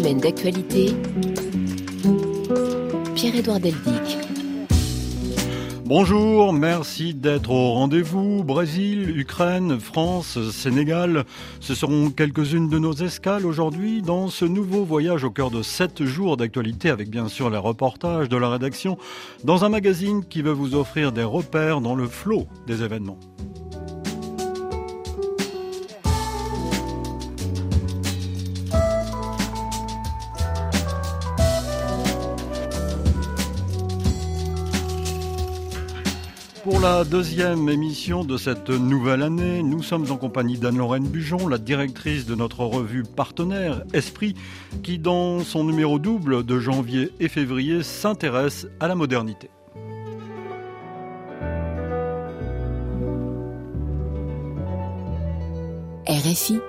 d'actualité. Pierre-Édouard Deldic. Bonjour, merci d'être au rendez-vous. Brésil, Ukraine, France, Sénégal, ce seront quelques-unes de nos escales aujourd'hui dans ce nouveau voyage au cœur de sept jours d'actualité avec bien sûr les reportages de la rédaction dans un magazine qui veut vous offrir des repères dans le flot des événements. Pour la deuxième émission de cette nouvelle année, nous sommes en compagnie d'Anne-Lorraine Bujon, la directrice de notre revue partenaire Esprit, qui dans son numéro double de janvier et février s'intéresse à la modernité. RFI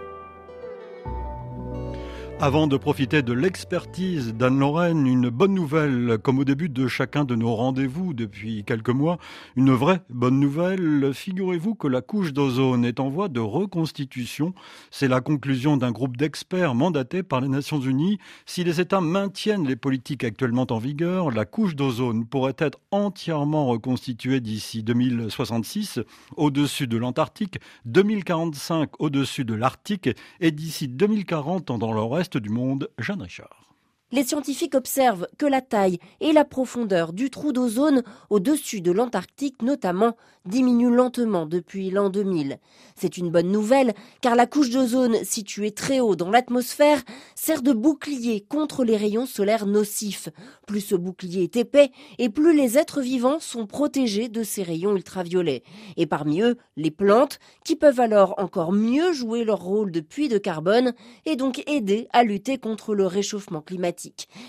avant de profiter de l'expertise d'Anne-Lorraine, une bonne nouvelle, comme au début de chacun de nos rendez-vous depuis quelques mois, une vraie bonne nouvelle. Figurez-vous que la couche d'ozone est en voie de reconstitution. C'est la conclusion d'un groupe d'experts mandatés par les Nations Unies. Si les États maintiennent les politiques actuellement en vigueur, la couche d'ozone pourrait être entièrement reconstituée d'ici 2066 au-dessus de l'Antarctique, 2045 au-dessus de l'Arctique et d'ici 2040 dans le reste du monde, Jeanne Richard. Les scientifiques observent que la taille et la profondeur du trou d'ozone au-dessus de l'Antarctique notamment diminuent lentement depuis l'an 2000. C'est une bonne nouvelle car la couche d'ozone située très haut dans l'atmosphère sert de bouclier contre les rayons solaires nocifs. Plus ce bouclier est épais et plus les êtres vivants sont protégés de ces rayons ultraviolets. Et parmi eux, les plantes qui peuvent alors encore mieux jouer leur rôle de puits de carbone et donc aider à lutter contre le réchauffement climatique.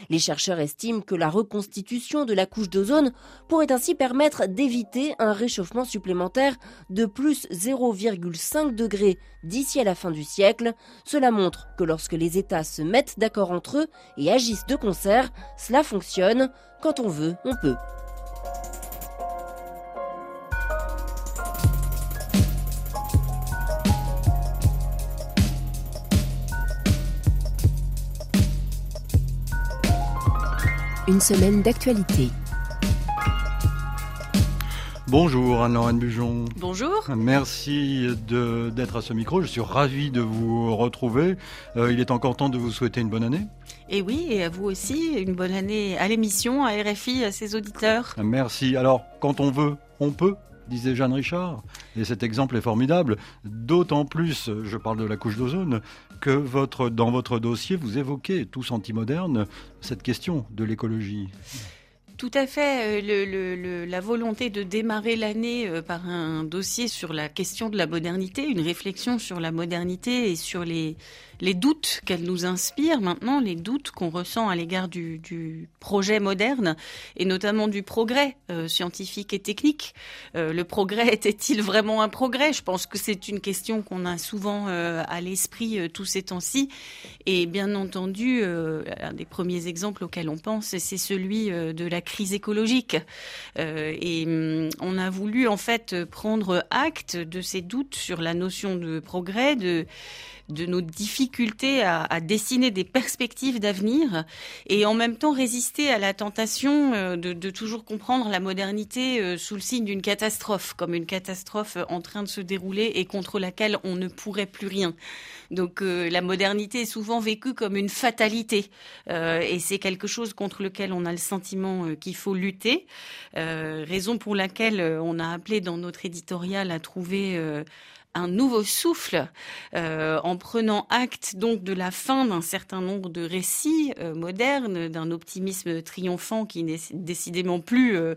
Les chercheurs estiment que la reconstitution de la couche d'ozone pourrait ainsi permettre d'éviter un réchauffement supplémentaire de plus 0,5 degrés d'ici à la fin du siècle. Cela montre que lorsque les États se mettent d'accord entre eux et agissent de concert, cela fonctionne. Quand on veut, on peut. Une semaine d'actualité. Bonjour Anne-Lorraine Bujon. Bonjour. Merci d'être à ce micro. Je suis ravi de vous retrouver. Euh, il est encore temps de vous souhaiter une bonne année. Et oui, et à vous aussi, une bonne année à l'émission, à RFI, à ses auditeurs. Merci. Alors, quand on veut, on peut disait Jeanne Richard. Et cet exemple est formidable, d'autant plus, je parle de la couche d'ozone, que dans votre dossier, vous évoquez, tous anti-modernes, cette question de l'écologie. Tout à fait. Euh, la volonté de démarrer l'année euh, par un dossier sur la question de la modernité, une réflexion sur la modernité et sur les, les doutes qu'elle nous inspire maintenant, les doutes qu'on ressent à l'égard du, du, projet moderne et notamment du progrès euh, scientifique et technique. Euh, le progrès était-il vraiment un progrès? Je pense que c'est une question qu'on a souvent euh, à l'esprit tous ces temps-ci. Et bien entendu, un des premiers exemples auxquels on pense, c'est celui de la crise écologique. et hum, on a voulu en fait prendre acte de ces doutes sur la notion de progrès, de de nos difficultés à, à dessiner des perspectives d'avenir et en même temps résister à la tentation euh, de, de toujours comprendre la modernité euh, sous le signe d'une catastrophe, comme une catastrophe en train de se dérouler et contre laquelle on ne pourrait plus rien. Donc euh, la modernité est souvent vécue comme une fatalité euh, et c'est quelque chose contre lequel on a le sentiment qu'il faut lutter. raison pour laquelle on a appelé dans notre éditorial à trouver un nouveau souffle euh, en prenant acte donc de la fin d'un certain nombre de récits euh, modernes, d'un optimisme triomphant qui n'est décidément plus euh,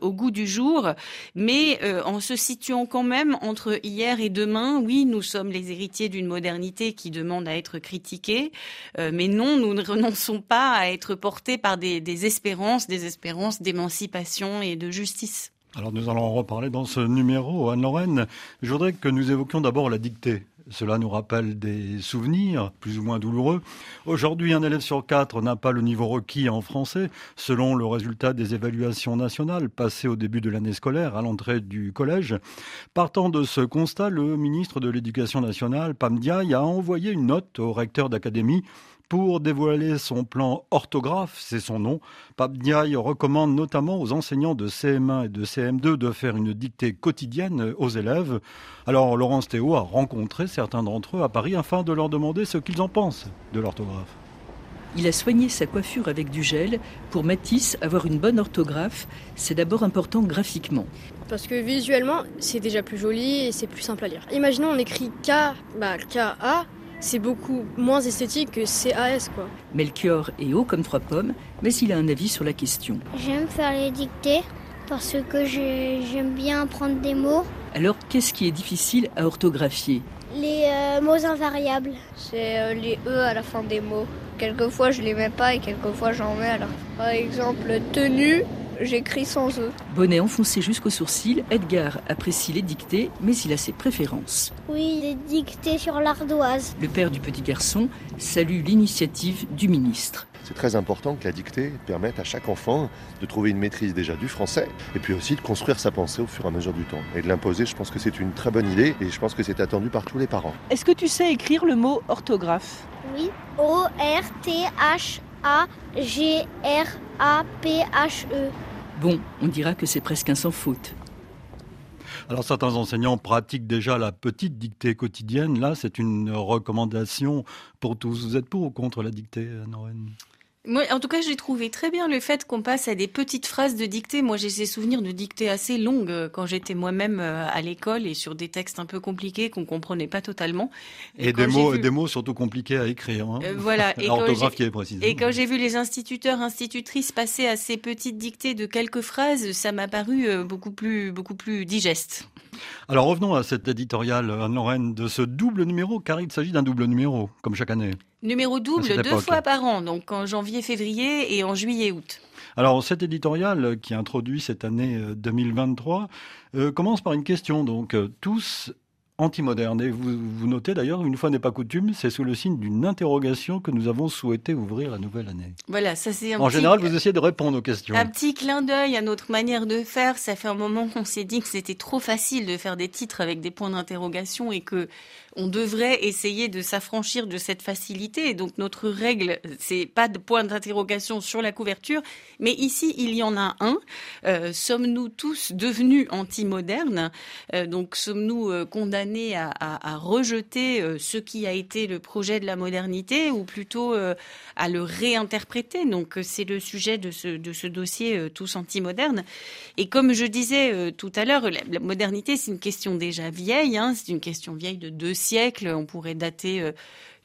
au goût du jour, mais en se situant quand même entre hier et demain. Oui, nous sommes les héritiers d'une modernité qui demande à être critiquée, mais non, nous ne renonçons pas à être portés par des espérances, des espérances d'émancipation et de justice. Alors nous allons en reparler dans ce numéro. Anne-Lorraine, je voudrais que nous évoquions d'abord la dictée. Cela nous rappelle des souvenirs plus ou moins douloureux. Aujourd'hui, un élève sur quatre n'a pas le niveau requis en français, selon le résultat des évaluations nationales passées au début de l'année scolaire à l'entrée du collège. Partant de ce constat, le ministre de l'Éducation nationale, Pam Ndiaye, a envoyé une note au recteur d'académie Pour dévoiler son plan orthographe, c'est son nom, Pape Ndiaye recommande notamment aux enseignants de CM1 et de CM2 de faire une dictée quotidienne aux élèves. Alors Laurence Théo a rencontré certains d'entre eux à Paris afin de leur demander ce qu'ils en pensent de l'orthographe. Il a soigné sa coiffure avec du gel. Pour Matisse, avoir une bonne orthographe, c'est d'abord important graphiquement. Parce que visuellement, c'est déjà plus joli et c'est plus simple à lire. Imaginons on écrit K, bah K-A, c'est beaucoup moins esthétique que CAS quoi. Melchior est haut comme trois pommes, mais il a un avis sur la question. J'aime faire les dictées parce que j'aime bien apprendre des mots. Alors, qu'est-ce qui est difficile à orthographier? Les euh, mots invariables. C'est euh, les E à la fin des mots. Quelquefois je les mets pas et quelquefois j'en mets alors. Par exemple, tenue, j'écris sans eux. Bonnet enfoncé jusqu'au sourcil, Edgar apprécie les dictées, mais il a ses préférences. Oui, les dictées sur l'ardoise. Le père du petit garçon salue l'initiative du ministre. C'est très important que la dictée permette à chaque enfant de trouver une maîtrise déjà du français et puis aussi de construire sa pensée au fur et à mesure du temps. Et de l'imposer, je pense que c'est une très bonne idée et je pense que c'est attendu par tous les parents. Est-ce que tu sais écrire le mot orthographe? Oui, O-R-T-H-A-G-R-A-P-H-E. Bon, on dira que c'est presque un sans faute. Alors certains enseignants pratiquent déjà la petite dictée quotidienne. Là, c'est une recommandation pour tous. Vous êtes pour ou contre la dictée, Norène? Moi, en tout cas, j'ai trouvé très bien le fait qu'on passe à des petites phrases de dictée. Moi, j'ai ces souvenirs de dictée assez longues euh, quand j'étais moi-même euh, à l'école et sur des textes un peu compliqués qu'on comprenait pas totalement. Et, des mots, des mots surtout compliqués à écrire. Hein. Euh, voilà. Et L'orthographe qui est précise. Et quand j'ai vu les instituteurs, institutrices passer à ces petites dictées de quelques phrases, ça m'a paru beaucoup plus, beaucoup plus digeste. Alors revenons à cet éditorial, Anne-Lorraine, de ce double numéro, car il s'agit d'un double numéro, comme chaque année. Numéro double, deux fois par an, donc en janvier-février et en juillet-août. Alors cet éditorial qui introduit cette année 2023 euh, euh, commence par une question. Donc euh, tous anti-moderne. Et vous, vous notez d'ailleurs, une fois n'est pas coutume, c'est sous le signe d'une interrogation que nous avons souhaité ouvrir la nouvelle année. Voilà, ça c'est En général, vous essayez de répondre aux questions. Un petit clin d'œil à notre manière de faire. Ça fait un moment qu'on s'est dit que c'était trop facile de faire des titres avec des points d'interrogation et que on devrait essayer de s'affranchir de cette facilité. donc notre règle, c'est pas de point d'interrogation sur la couverture, mais ici il y en a un. Euh, sommes-nous tous devenus anti-modernes? Euh, Donc sommes-nous euh, à, rejeter ce qui a été le projet de la modernité ou plutôt à le réinterpréter Donc c'est le sujet de ce, dossier tous anti-modernes. Et comme je disais tout à l'heure, la, modernité c'est une question déjà vieille, hein, c'est une question vieille de deux siècle. On pourrait dater euh,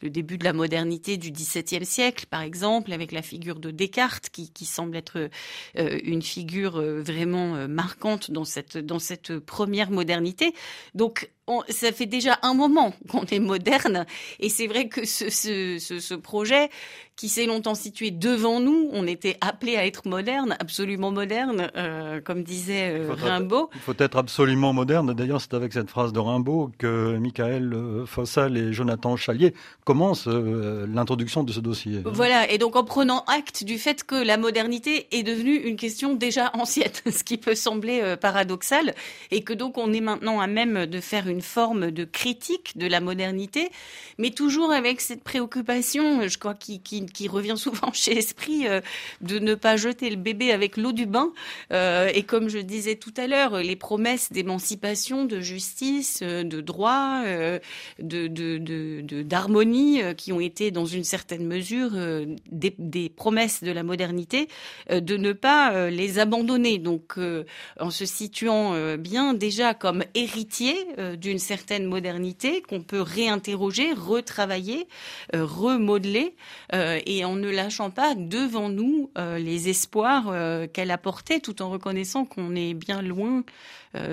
le début de la modernité du XVIIe siècle, par exemple, avec la figure de Descartes, qui, semble être euh, une figure euh, vraiment marquante dans cette, dans cette première modernité. Donc, ça fait déjà un moment qu'on est moderne, et c'est vrai que ce, ce, ce projet, qui s'est longtemps situé devant nous. On était appelé à être moderne, absolument moderne, euh, comme disait euh, Rimbaud. il faut être absolument moderne. D'ailleurs, c'est avec cette phrase de Rimbaud que Michael euh, Fossal et Jonathan Chalier commencent l'introduction de ce dossier. Voilà, et donc en prenant acte du fait que la modernité est devenue une question déjà ancienne, ce qui peut sembler paradoxal, et que donc on est maintenant à même de faire une forme de critique de la modernité, mais toujours avec cette préoccupation, je crois, qui, revient souvent chez Esprit, euh, de ne pas jeter le bébé avec l'eau du bain. Euh, et comme je disais tout à l'heure, les promesses d'émancipation, de justice, euh, de droit, de d'harmonie, qui ont été dans une certaine mesure des, des, promesses de la modernité, de ne pas les abandonner. Donc, en se situant bien déjà comme héritier d'une certaine modernité qu'on peut réinterroger, retravailler, remodeler euh, et en ne lâchant pas devant nous euh, les espoirs euh, qu'elle apportait, tout en reconnaissant qu'on est bien loin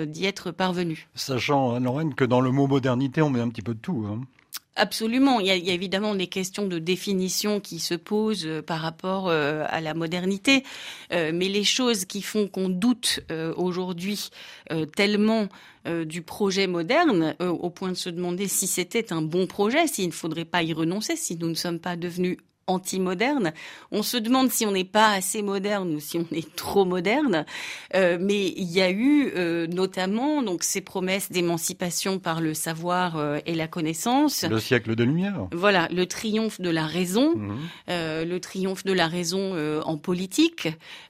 d'y être parvenu. Sachant, Lorraine, que dans le mot modernité, on met un petit peu de tout. Hein. Absolument. Il y, a, évidemment des questions de définition qui se posent par rapport à la modernité, mais les choses qui font qu'on doute aujourd'hui tellement du projet moderne, au point de se demander si c'était un bon projet, s'il ne faudrait pas y renoncer, si nous ne sommes pas devenus anti-moderne. On se demande si on n'est pas assez moderne ou si on est trop moderne. Euh, mais il y a eu euh, notamment donc ces promesses d'émancipation par le savoir euh, et la connaissance. Le siècle de lumière. Voilà, le triomphe de la raison, mmh. le triomphe de la raison en politique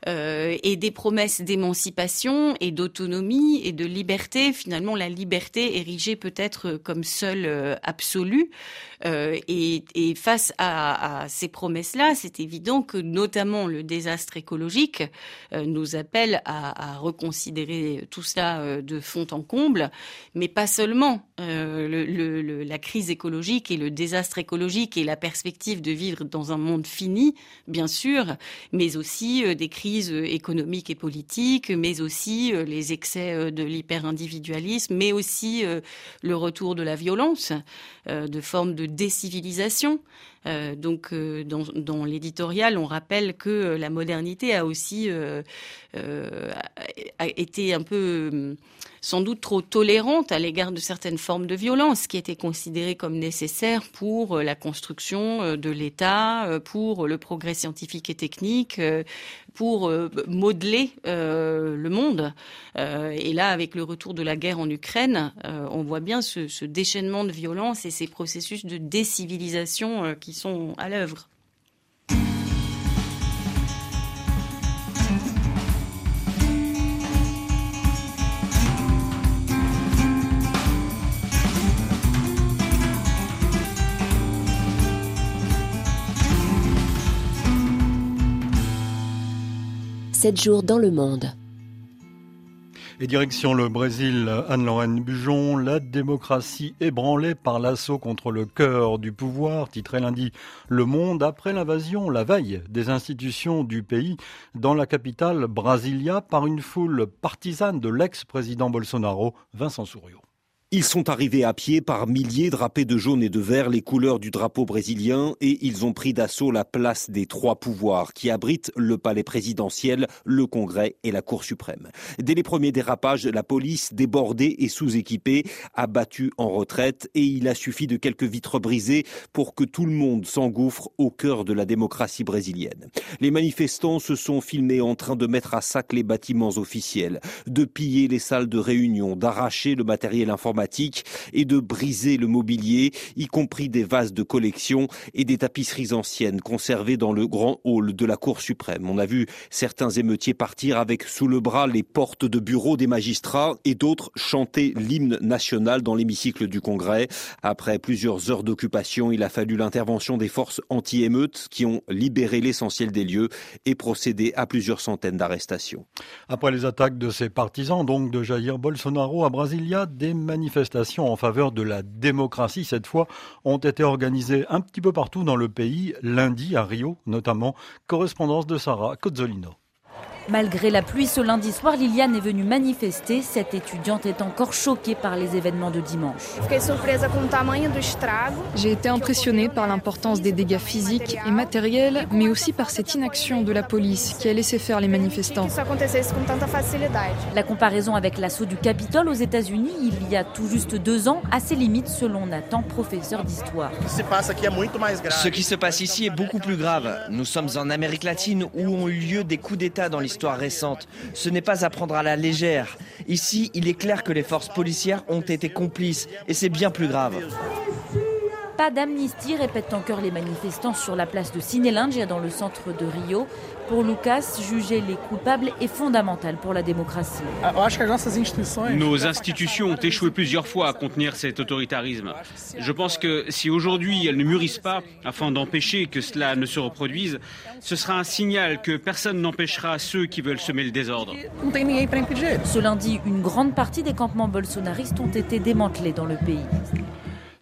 et des promesses d'émancipation et d'autonomie et de liberté. Finalement, la liberté érigée peut-être comme seule absolue. Et, et, face à, ces promesses-là, c'est évident que notamment le désastre écologique nous appelle à, reconsidérer tout ça de fond en comble, mais pas seulement. Euh, le, le, la crise écologique et le désastre écologique et la perspective de vivre dans un monde fini, bien sûr, mais aussi euh, des crises économiques et politiques, mais aussi euh, les excès de l'hyper-individualisme, mais aussi le retour de la violence, de formes de décivilisation. Euh, donc, euh, dans, l'éditorial, on rappelle que la modernité a aussi euh, été un peu sans doute trop tolérante à l'égard de certaines formes de violence qui étaient considérées comme nécessaires pour la construction de l'État, pour le progrès scientifique et technique, pour modeler le monde. Et là, avec le retour de la guerre en Ukraine, on voit bien ce, ce déchaînement de violence et ces processus de décivilisation qui sont à l'œuvre. Sept jours dans le monde. Et direction le Brésil, Anne-Lorraine Bujon, la démocratie ébranlée par l'assaut contre le cœur du pouvoir, titré lundi Le Monde après l'invasion, la veille des institutions du pays dans la capitale Brasilia par une foule partisane de l'ex-président Bolsonaro, Vincent Souriau. Ils sont arrivés à pied par milliers drapés de jaune et de vert, les couleurs du drapeau brésilien, et ils ont pris d'assaut la place des trois pouvoirs qui abritent le palais présidentiel, le Congrès et la Cour suprême. Dès les premiers dérapages, la police, débordée et sous-équipée, a battu en retraite et il a suffi de quelques vitres brisées pour que tout le monde s'engouffre au cœur de la démocratie brésilienne. Les manifestants se sont filmés en train de mettre à sac les bâtiments officiels, de piller les salles de réunion, d'arracher le matériel informatique et de briser le mobilier, y compris des vases de collection et des tapisseries anciennes conservées dans le grand hall de la Cour suprême. On a vu certains émeutiers partir avec sous le bras les portes de bureaux des magistrats et d'autres chanter l'hymne national dans l'hémicycle du Congrès. Après plusieurs heures d'occupation, il a fallu l'intervention des forces anti-émeutes qui ont libéré l'essentiel des lieux et procédé à plusieurs centaines d'arrestations. Après les attaques de ses partisans, donc de Jair Bolsonaro à Brasilia, des manifestations manifestations en faveur de la démocratie, cette fois, ont été organisées un petit peu partout dans le pays, lundi à Rio notamment. Correspondance de Sarah Cozzolino. Malgré la pluie ce lundi soir, Liliane est venue manifester. Cette étudiante est encore choquée par les événements de dimanche. J'ai été impressionnée par l'importance des dégâts physiques et matériels, mais aussi par cette inaction de la police qui a laissé faire les manifestants. La comparaison avec l'assaut du Capitole aux États-Unis il y a tout juste deux ans a ses limites selon Nathan, professeur d'histoire. Ce qui se passe ici est beaucoup plus grave. Nous sommes en Amérique latine où ont eu lieu des coups d'État dans l'histoire histoire récente. Ce n'est pas à prendre à la légère. Ici, il est clair que les forces policières ont été complices et c'est bien plus grave. Pas d'amnistie, répètent encore les manifestants sur la place de Sinélingia dans le centre de Rio. Pour Lucas, juger les coupables est fondamental pour la démocratie. Nos institutions ont échoué plusieurs fois à contenir cet autoritarisme. Je pense que si aujourd'hui elles ne mûrissent pas afin d'empêcher que cela ne se reproduise, ce sera un signal que personne n'empêchera ceux qui veulent semer le désordre. Ce lundi, une grande partie des campements bolsonaristes ont été démantelés dans le pays.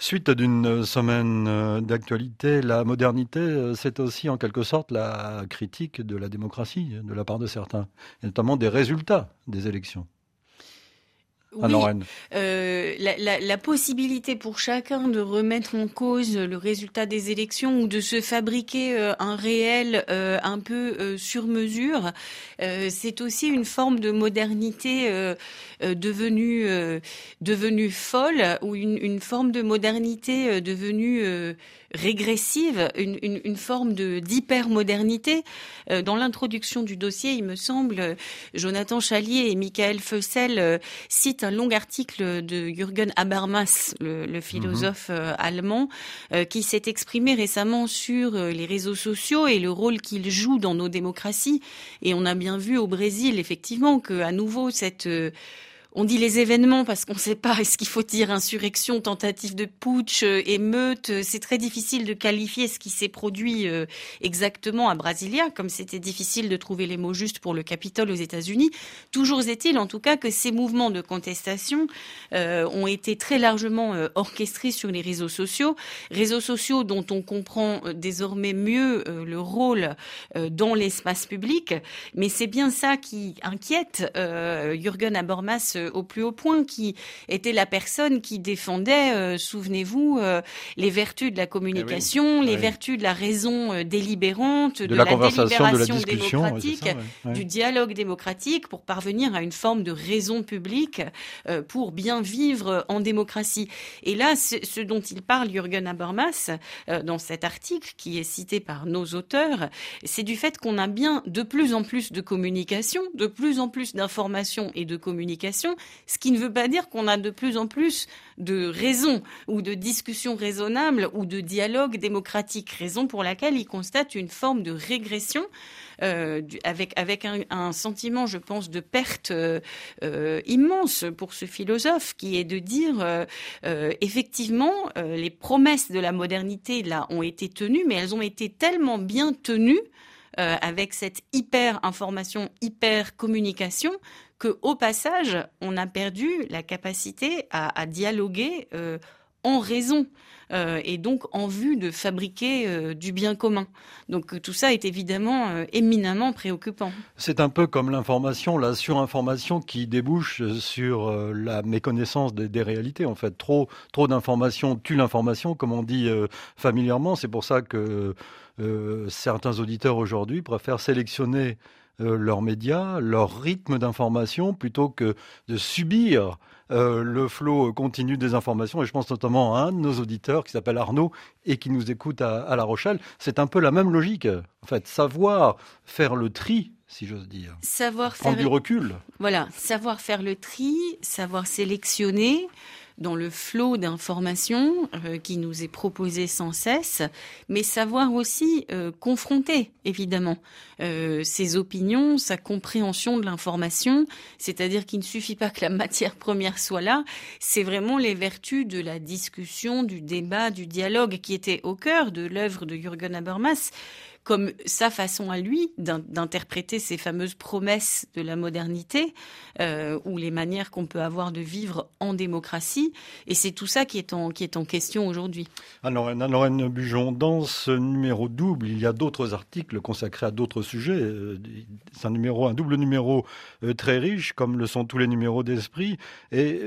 Suite d'une semaine euh, d'actualité, la modernité, euh, c'est aussi en quelque sorte la critique de la démocratie de la part de certains, et notamment des résultats des élections. Oui, euh, la, la, la, possibilité pour chacun de remettre en cause le résultat des élections ou de se fabriquer euh, un réel euh, un peu sur mesure, c'est aussi une forme de modernité devenue devenue folle ou une, une, forme de modernité devenue régressive, une, une, une forme de d'hypermodernité. Euh, dans l'introduction du dossier, il me semble, Jonathan Chalier et Michael Feussel citent un long article de Jürgen Habermas, le, le philosophe mhm. allemand, qui s'est exprimé récemment sur les réseaux sociaux et le rôle qu'ils jouent dans nos démocraties. Et on a bien vu au Brésil, effectivement, que à nouveau cette on dit les événements parce qu'on ne sait pas, est-ce qu'il faut dire insurrection, tentative de putsch, euh, émeute C'est très difficile de qualifier ce qui s'est produit euh, exactement à Brasilia, comme c'était difficile de trouver les mots justes pour le Capitole aux États-Unis. Toujours est-il, en tout cas, que ces mouvements de contestation euh, ont été très largement orchestrés sur les réseaux sociaux, réseaux sociaux dont on comprend désormais mieux le rôle dans l'espace public. Mais c'est bien ça qui inquiète Jürgen Habermas euh, au plus haut point, qui était la personne qui défendait, euh, souvenez-vous, euh, les vertus de la communication, eh les vertus de la raison délibérante, de, la, délibération démocratique, du dialogue démocratique pour parvenir à une forme de raison publique pour bien vivre en démocratie. Et là, ce dont il parle, Jürgen Habermas, dans cet article qui est cité par nos auteurs, c'est du fait qu'on a bien de plus en plus de communication, de plus en plus d'informations et de communication ce qui ne veut pas dire qu'on a de plus en plus de raisons ou de discussions raisonnables ou de dialogue démocratique, raison pour laquelle il constate une forme de régression euh, avec, un, sentiment, je pense, de perte euh, euh, immense pour ce philosophe, qui est de dire, effectivement, les promesses de la modernité, là, ont été tenues, mais elles ont été tellement bien tenues avec cette hyper information, hyper communication, que au passage, on a perdu la capacité à, dialoguer euh, en raison. Euh, et donc en vue de fabriquer euh, du bien commun. Donc tout ça est évidemment éminemment préoccupant. C'est un peu comme l'information, la surinformation qui débouche sur la méconnaissance des, réalités. En fait, trop, trop d'informations tue l'information, comme on dit familièrement. C'est pour ça que certains auditeurs aujourd'hui préfèrent sélectionner euh, leurs médias, leur rythme d'information, plutôt que de subir euh, le flot continu des informations. Et je pense notamment à un de nos auditeurs qui s'appelle Arnaud et qui nous écoute à, La Rochelle. C'est un peu la même logique. En fait, savoir faire le tri si j'ose dire. Savoir Prendre faire du recul. Voilà, savoir faire le tri, savoir sélectionner, dans le flot d'informations euh, qui nous est proposé sans cesse, mais savoir aussi euh, confronter, évidemment, euh, ses opinions, sa compréhension de l'information, c'est-à-dire qu'il ne suffit pas que la matière première soit là, c'est vraiment les vertus de la discussion, du débat, du dialogue qui étaient au cœur de l'œuvre de Jürgen Habermas comme sa façon à lui d'interpréter ces fameuses promesses de la modernité euh, ou les manières qu'on peut avoir de vivre en démocratie. Et c'est tout ça qui est en, qui est en question aujourd'hui. Alors, Anne-Lorraine Bujon, dans ce numéro double, il y a d'autres articles consacrés à d'autres sujets. Euh, c'est un numéro, un double numéro euh, très riche, comme le sont tous les numéros d'Esprit. Et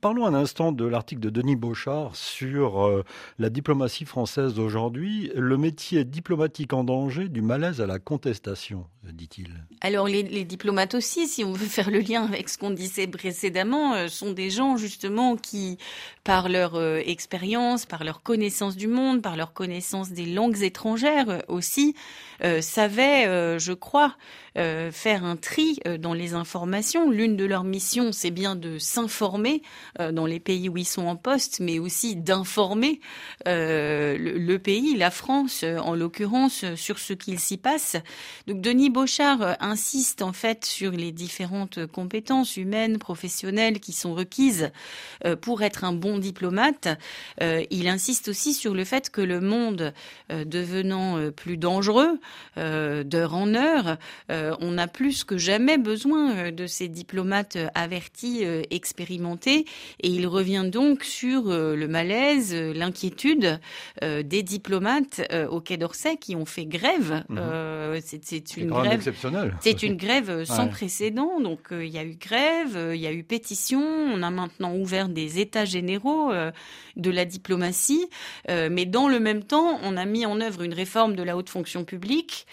parlons un instant de l'article de Denis Beauchard sur la diplomatie française d'aujourd'hui. Le métier diplomatique en danger du malaise à la contestation, dit-il. Alors les, diplomates aussi, si on veut faire le lien avec ce qu'on disait précédemment, euh, sont des gens justement qui, par leur euh, expérience, par leur connaissance du monde, par leur connaissance des langues étrangères euh, aussi, savaient, je crois, faire un tri dans les informations. L'une de leurs missions, c'est bien de s'informer dans les pays où ils sont en poste, mais aussi d'informer le, le, pays, la France en l'occurrence, sur ce qu'il s'y passe. Donc Denis Beauchard euh, insiste en fait sur les différentes compétences humaines, professionnelles qui sont requises euh, pour être un bon diplomate. Euh, il insiste aussi sur le fait que le monde devenant plus dangereux d'heure en heure, on a plus que jamais besoin de ces diplomates avertis, expérimentés, et il revient donc sur le malaise, l'inquiétude des diplomates au Quai d'Orsay qui ont fait grève. Mhm. Euh, c'est une grève exceptionnelle. C'est une grève sans précédent. Donc euh, il y a eu grève, euh, il y a eu pétition. On a maintenant ouvert des états généraux de la diplomatie, mais dans le même temps, on a mis en œuvre une réforme de la haute fonction publique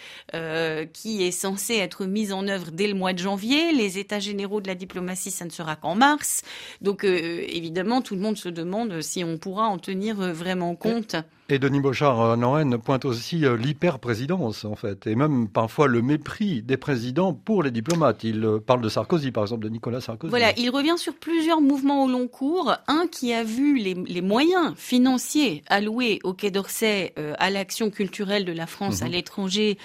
qui est censée être mise en œuvre dès le mois de janvier. Les états généraux de la diplomatie, ça ne sera qu'en mars. Donc évidemment, tout le monde se demande si on pourra en tenir vraiment compte. Et Denis Bochard, Lorraine, pointe aussi euh, l'hyper-présidence, en fait, et même parfois le mépris des présidents pour les diplomates. Il euh, parle de Sarkozy, par exemple, de Nicolas Sarkozy. Voilà, il revient sur plusieurs mouvements au long cours. Un qui a vu les, les moyens financiers alloués au Quai d'Orsay euh, à l'action culturelle de la France à mhm. l'étranger,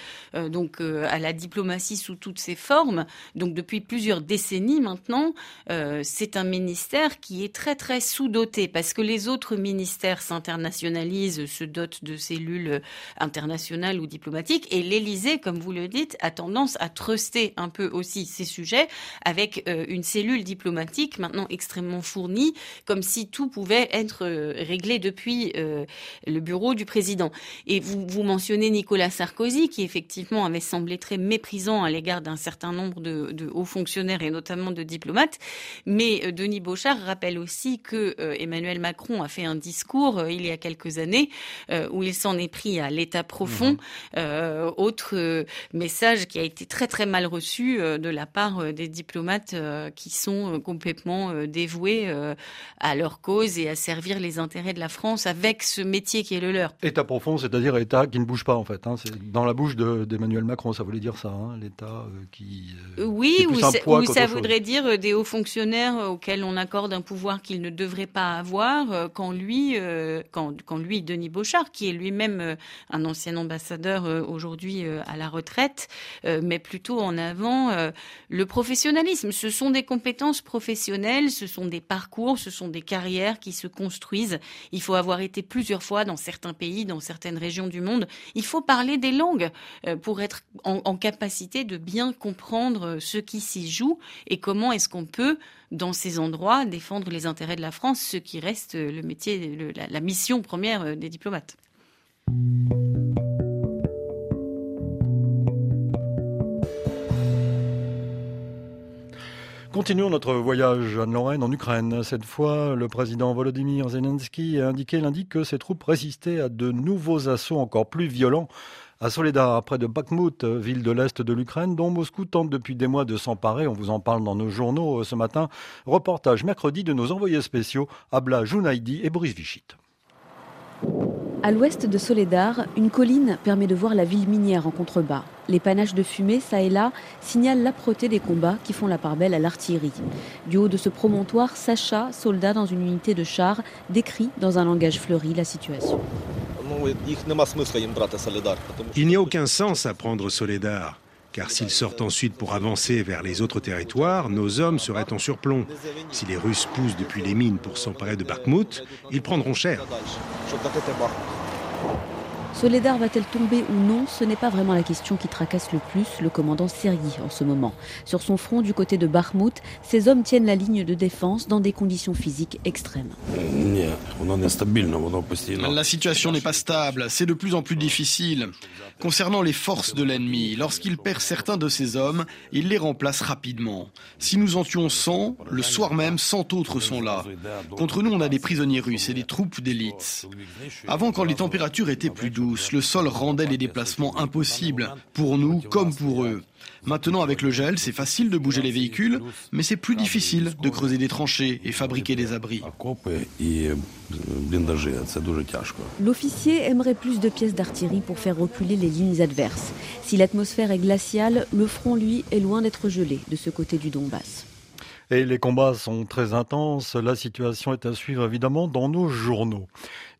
donc à la diplomatie sous toutes ses formes, donc depuis plusieurs décennies maintenant, c'est un ministère qui est très très sous-doté parce que les autres ministères s'internationalisent se dote de cellules internationales ou diplomatiques. Et l'Élysée, comme vous le dites, a tendance à truster un peu aussi ces sujets avec euh, une cellule diplomatique maintenant extrêmement fournie, comme si tout pouvait être euh, réglé depuis euh, le bureau du président. Et vous, vous mentionnez Nicolas Sarkozy, qui effectivement avait semblé très méprisant à l'égard d'un certain nombre de, de, hauts fonctionnaires et notamment de diplomates. Mais Denis Beauchard rappelle aussi que Emmanuel Macron a fait un discours il y a quelques années euh, où il s'en est pris à l'état profond. Mhm. Euh, autre euh, message qui a été très très mal reçu de la part des diplomates qui sont complètement dévoués à leur cause et à servir les intérêts de la France avec ce métier qui est le leur. État profond, c'est-à-dire État qui ne bouge pas en fait. Hein. C'est dans la bouche d'Emmanuel Macron, ça voulait dire ça, hein, l'État qui. oui, ou, ça voudrait dire des hauts fonctionnaires auxquels on accorde un pouvoir qu'ils ne devraient pas avoir quand lui, quand, quand lui, Denis Beauchard, qui est lui-même euh, un ancien ambassadeur euh, aujourd'hui euh, à la retraite, met plutôt en avant le professionnalisme. Ce sont des compétences professionnelles, ce sont des parcours, ce sont des carrières qui se construisent. Il faut avoir été plusieurs fois dans certains pays, dans certaines régions du monde. Il faut parler des langues pour être en, en capacité de bien comprendre ce qui s'y joue et comment est-ce qu'on peut dans ces endroits, défendre les intérêts de la France, ce qui reste le métier, la, mission première euh, des diplomates. Continuons notre voyage à Lorraine en Ukraine. Cette fois, le président Volodymyr Zelensky a indiqué lundi que ses troupes résistaient à de nouveaux assauts encore plus violents à Soledar, près de Bakhmut, ville de l'Est de l'Ukraine, dont Moscou tente depuis des mois de s'emparer. On vous en parle dans nos journaux euh, ce matin. Reportage mercredi de nos envoyés spéciaux, Abla Jounaidi et Boris Vichit. À l'ouest de Soledar, une colline permet de voir la ville minière en contrebas. Les panaches de fumée, ça et là, signalent l'âpreté des combats qui font la part belle à l'artillerie. Du haut de ce promontoire, Sacha, soldat dans une unité de chars, décrit dans un langage fleuri la situation. Il n'y a aucun sens à prendre Soledar, car s'ils sortent ensuite pour avancer vers les autres territoires, nos hommes seraient en surplomb. Si les Russes poussent depuis les mines pour s'emparer de Bakhmut, ils prendront cher. Soledar va-t-elle tomber ou non Ce n'est pas vraiment la question qui tracasse le plus le commandant Sergi en ce moment. Sur son front du côté de Bakhmut, ses hommes tiennent la ligne de défense dans des conditions physiques extrêmes. La situation n'est pas stable, c'est de plus en plus difficile. Concernant les forces de l'ennemi, lorsqu'il perd certains de ses hommes, il les remplace rapidement. Si nous en tuons 100, le soir même, 100 autres sont là. Contre nous, on a des prisonniers russes et des troupes d'élite. Avant, quand les températures étaient plus douces, le sol rendait les déplacements impossibles, pour nous comme pour eux. Maintenant, avec le gel, c'est facile de bouger les véhicules, mais c'est plus difficile de creuser des tranchées et fabriquer des abris. L'officier aimerait plus de pièces d'artillerie pour faire reculer les lignes adverses. Si l'atmosphère est glaciale, le front, lui, est loin d'être gelé de ce côté du Donbass. Et les combats sont très intenses. La situation est à suivre évidemment dans nos journaux.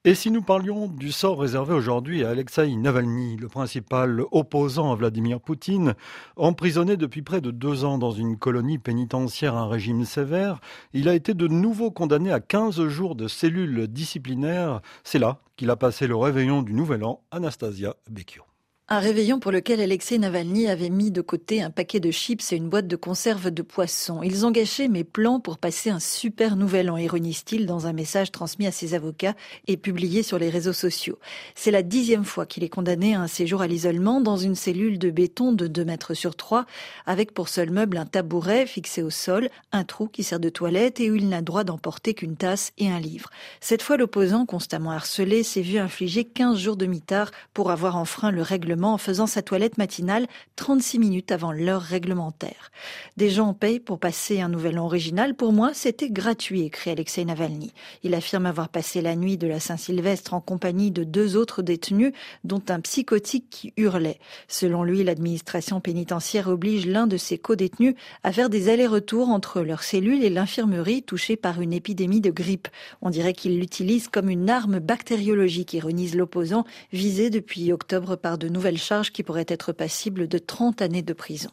Et si nous parlions du sort réservé aujourd'hui à Alexei Navalny, le principal opposant à Vladimir Poutine, emprisonné depuis près de deux ans dans une colonie pénitentiaire à un régime sévère, il a été de nouveau condamné à 15 jours de cellules disciplinaires. C'est là qu'il a passé le réveillon du Nouvel An, Anastasia Becchio. Un réveillon pour lequel Alexei Navalny avait mis de côté un paquet de chips et une boîte de conserve de poisson. Ils ont gâché mes plans pour passer un super nouvel an, ironise-t-il dans un message transmis à ses avocats et publié sur les réseaux sociaux. C'est la dixième fois qu'il est condamné à un séjour à l'isolement dans une cellule de béton de 2 mètres sur 3, avec pour seul meuble un tabouret fixé au sol, un trou qui sert de toilette et où il n'a droit d'emporter qu'une tasse et un livre. Cette fois, l'opposant, constamment harcelé, s'est vu infliger 15 jours de mitard pour avoir enfreint le règlement en faisant sa toilette matinale 36 minutes avant l'heure réglementaire. Des gens payent pour passer un nouvel an original. Pour moi, c'était gratuit, écrit Alexei Navalny. Il affirme avoir passé la nuit de la Saint-Sylvestre en compagnie de deux autres détenus, dont un psychotique qui hurlait. Selon lui, l'administration pénitentiaire oblige l'un de ses co-détenus à faire des allers-retours entre leur cellule et l'infirmerie touchée par une épidémie de grippe. On dirait qu'il l'utilise comme une arme bactériologique, ironise l'opposant, visé depuis octobre par de nouvelles charges qui pourraient être passibles de 30 années de prison.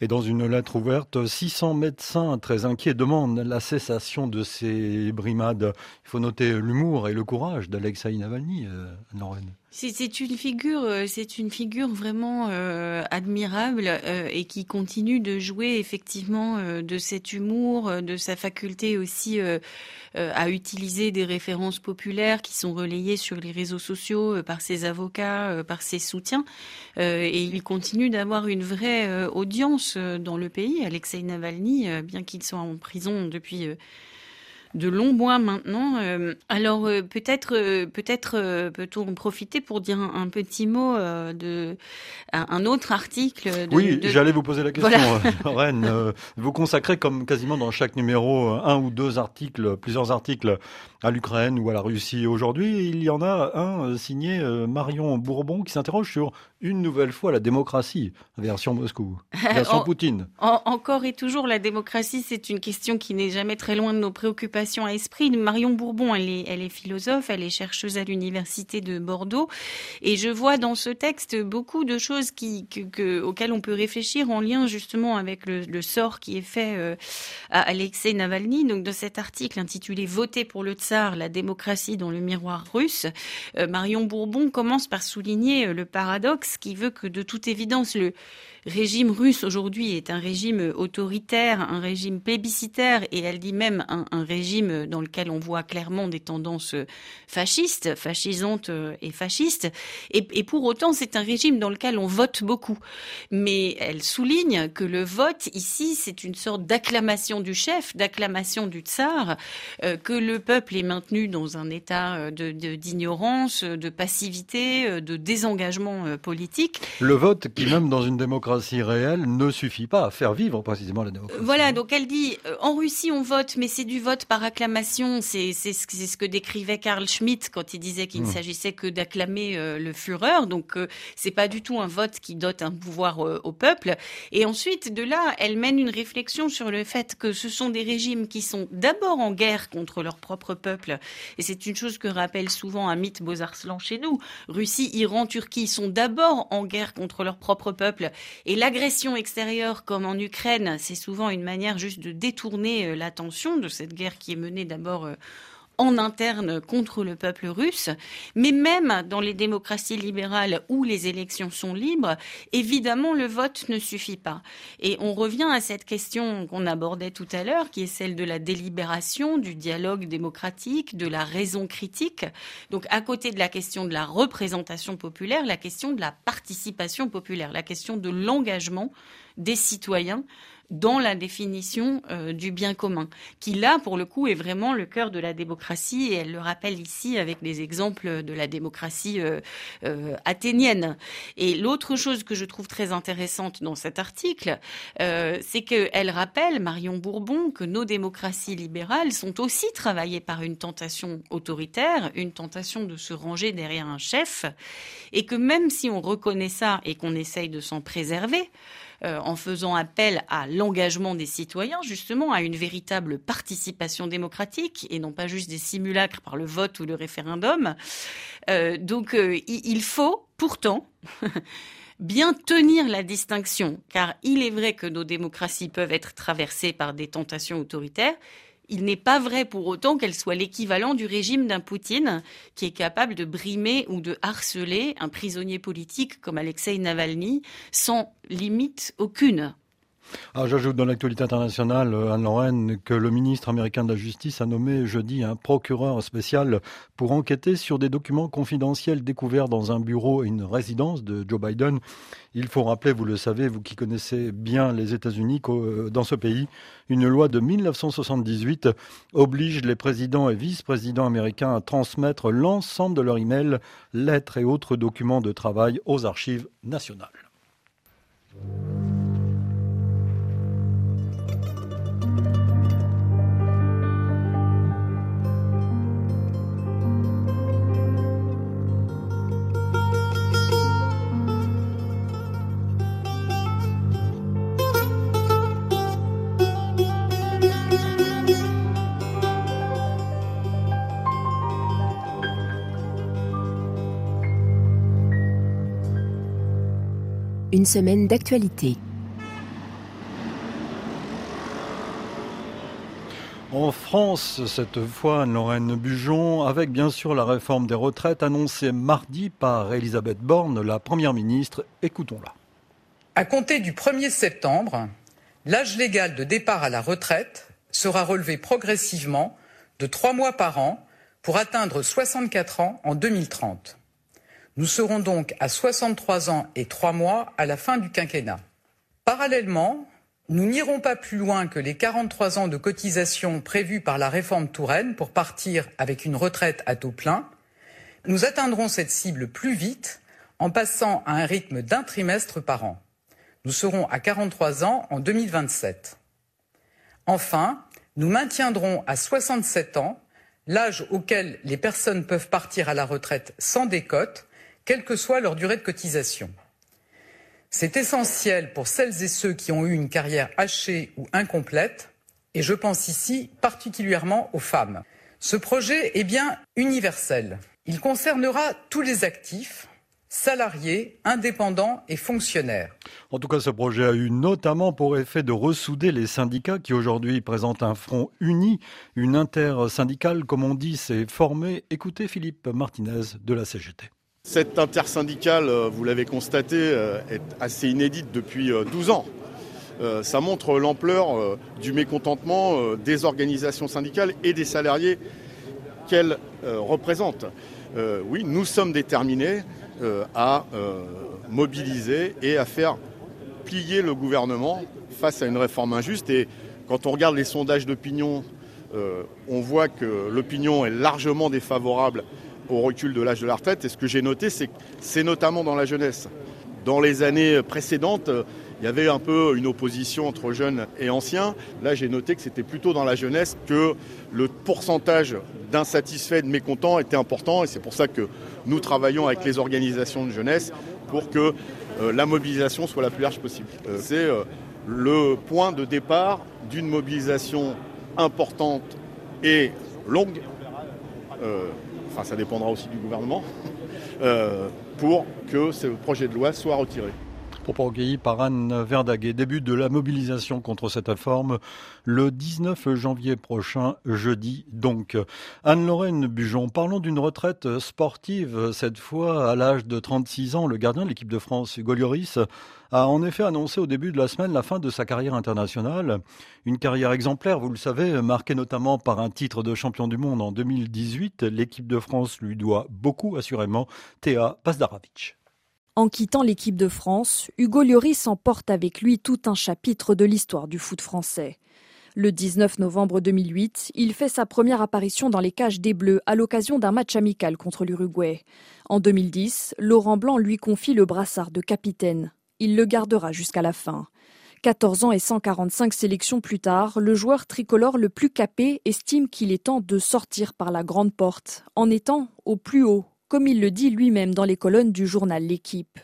Et dans une lettre ouverte, 600 médecins très inquiets demandent la cessation de ces brimades. Il faut noter l'humour et le courage d'Alexei Navalny, euh. C'est une figure, euh, c'est une figure vraiment euh, admirable euh, et qui continue de jouer effectivement de cet humour, de sa faculté aussi à utiliser des références populaires qui sont relayées sur les réseaux sociaux par ses avocats, par ses soutiens. et il continue d'avoir une vraie audience dans le pays. Alexei Navalny, bien qu'il soit en prison depuis de longs mois maintenant. Euh, alors euh, peut-être euh, peut-être peut-on en profiter pour dire un, petit mot de un autre article. De, oui, j'allais vous poser la question, Rennes. vous consacrez comme quasiment dans chaque numéro un ou deux articles, plusieurs articles à l'Ukraine ou à la Russie. Aujourd'hui, il y en a un signé Marion Bourbon qui s'interroge sur une nouvelle fois la démocratie, version Moscou, version Poutine. encore et toujours, la démocratie, c'est une question qui n'est jamais très loin de nos préoccupations à esprit. Marion Bourbon, elle est, elle est philosophe, elle est chercheuse à l'université de Bordeaux, et je vois dans ce texte beaucoup de choses qui, que, auxquelles on peut réfléchir en lien justement avec le, sort qui est fait euh, à Alexei Navalny. Donc, dans cet article intitulé Voter pour le tsar, la démocratie dans le miroir russe, euh, Marion Bourbon commence par souligner euh, le paradoxe qui veut que de toute évidence le régime russe aujourd'hui est un régime autoritaire, un régime plébiscitaire, et elle dit même un, régime dans lequel on voit clairement des tendances fascistes, fascisantes et fascistes. Et, pour autant, c'est un régime dans lequel on vote beaucoup. Mais elle souligne que le vote ici, c'est une sorte d'acclamation du chef, d'acclamation du tsar, euh, que le peuple est maintenu dans un état de d'ignorance, de, passivité, euh, de désengagement euh, politique. Le vote qui, même dans une démocratie réelle ne suffit pas à faire vivre précisément la démocratie. Voilà, donc elle dit euh, en Russie on vote, mais c'est du vote par acclamation. C'est ce que décrivait Karl Schmitt quand il disait qu'il ne mmh. s'agissait que d'acclamer euh, le Führer. Donc euh, c'est pas du tout un vote qui dote un pouvoir au peuple. Et ensuite de là, elle mène une réflexion sur le fait que ce sont des régimes qui sont d'abord en guerre contre leur propre peuple. Et c'est une chose que rappelle souvent un mythe Beaux-Arslan chez nous. Russie, Iran, Turquie sont d'abord en guerre contre leur propre peuple et l'agression extérieure, comme en Ukraine, c'est souvent une manière juste de détourner euh, l'attention de cette guerre qui est menée d'abord euh, en interne contre le peuple russe, mais même dans les démocraties libérales où les élections sont libres, évidemment le vote ne suffit pas. Et on revient à cette question qu'on abordait tout à l'heure, qui est celle de la délibération, du dialogue démocratique, de la raison critique. Donc à côté de la question de la représentation populaire, la question de la participation populaire, la question de l'engagement des citoyens dans la définition euh, du bien commun, qui là, pour le coup, est vraiment le cœur de la démocratie, et elle le rappelle ici avec des exemples de la démocratie euh, euh, athénienne. Et l'autre chose que je trouve très intéressante dans cet article, c'est qu'elle rappelle, Marion Bourbon, que nos démocraties libérales sont aussi travaillées par une tentation autoritaire, une tentation de se ranger derrière un chef, et que même si on reconnaît ça et qu'on essaye de s'en préserver, euh, en faisant appel à l'engagement des citoyens, justement, à une véritable participation démocratique et non pas juste des simulacres par le vote ou le référendum. Euh, donc, euh, il faut pourtant bien tenir la distinction, car il est vrai que nos démocraties peuvent être traversées par des tentations autoritaires, il n'est pas vrai pour autant qu'elle soit l'équivalent du régime d'un Poutine qui est capable de brimer ou de harceler un prisonnier politique comme Alexei Navalny sans limite aucune. Ah, j'ajoute dans l'actualité internationale, euh, Anne-Lorraine, que le ministre américain de la Justice a nommé jeudi un procureur spécial pour enquêter sur des documents confidentiels découverts dans un bureau et une résidence de Joe Biden. Il faut rappeler, vous le savez, vous qui connaissez bien les États-Unis, que euh, dans ce pays, une loi de 1978 oblige les présidents et vice-présidents américains à transmettre l'ensemble de leurs emails, lettres et autres documents de travail aux archives nationales. Une semaine d'actualité. En France, cette fois, Lorraine Bujon, avec bien sûr la réforme des retraites annoncée mardi par Elisabeth Borne, la Première ministre. Écoutons-la. À compter du 1er septembre, l'âge légal de départ à la retraite sera relevé progressivement de trois mois par an pour atteindre 64 ans en 2030. Nous serons donc à 63 ans et 3 mois à la fin du quinquennat. Parallèlement, nous n'irons pas plus loin que les 43 ans de cotisation prévus par la réforme Touraine pour partir avec une retraite à taux plein. Nous atteindrons cette cible plus vite en passant à un rythme d'un trimestre par an. Nous serons à 43 ans en 2027. Enfin, nous maintiendrons à 67 ans l'âge auquel les personnes peuvent partir à la retraite sans décote quelle que soit leur durée de cotisation. C'est essentiel pour celles et ceux qui ont eu une carrière hachée ou incomplète, et je pense ici particulièrement aux femmes. Ce projet est bien universel. Il concernera tous les actifs, salariés, indépendants et fonctionnaires. En tout cas, ce projet a eu notamment pour effet de ressouder les syndicats qui aujourd'hui présentent un front uni, une intersyndicale, comme on dit, s'est formée. Écoutez Philippe Martinez de la CGT. Cette intersyndicale, euh, vous l'avez constaté, euh, est assez inédite depuis 12 euh, ans. Ça montre l'ampleur du mécontentement des organisations syndicales et des salariés qu'elles représentent. Oui, nous sommes déterminés à mobiliser et à faire plier le gouvernement face à une réforme injuste. Et quand on regarde les sondages d'opinion, on voit que l'opinion est largement défavorable au recul de l'âge de la retraite. Et ce que j'ai noté, c'est que c'est notamment dans la jeunesse. Dans les années précédentes, il y avait un peu une opposition entre jeunes et anciens. Là, j'ai noté que c'était plutôt dans la jeunesse que le pourcentage d'insatisfaits, de mécontents était important. Et c'est pour ça que nous travaillons avec les organisations de jeunesse pour que euh, la mobilisation soit la plus large possible. Euh, c'est euh, le point de départ d'une mobilisation importante et longue ça dépendra aussi du gouvernement, euh, pour que ce projet de loi soit retiré. Propos recueillis par Anne Verdaguet. Début de la mobilisation contre cette réforme le 19 janvier prochain, jeudi donc. Anne-Lorraine Bujon, parlons d'une retraite sportive. Cette fois, à l'âge de 36 ans, le gardien de l'équipe de France, Hugo Lloris, a en effet annoncé au début de la semaine la fin de sa carrière internationale. Une carrière exemplaire, vous le savez, marquée notamment par un titre de champion du monde en 2018. L'équipe de France lui doit beaucoup, assurément. Théa Pasdaravich. En quittant l'équipe de France, Hugo Lloris emporte avec lui tout un chapitre de l'histoire du foot français. Le 19 novembre 2008, il fait sa première apparition dans les cages des Bleus à l'occasion d'un match amical contre l'Uruguay. En 2010, Laurent Blanc lui confie le brassard de capitaine. Il le gardera jusqu'à la fin. 14 ans et 145 sélections plus tard, le joueur tricolore le plus capé estime qu'il est temps de sortir par la grande porte, en étant au plus haut comme il le dit lui-même dans les colonnes du journal L'équipe.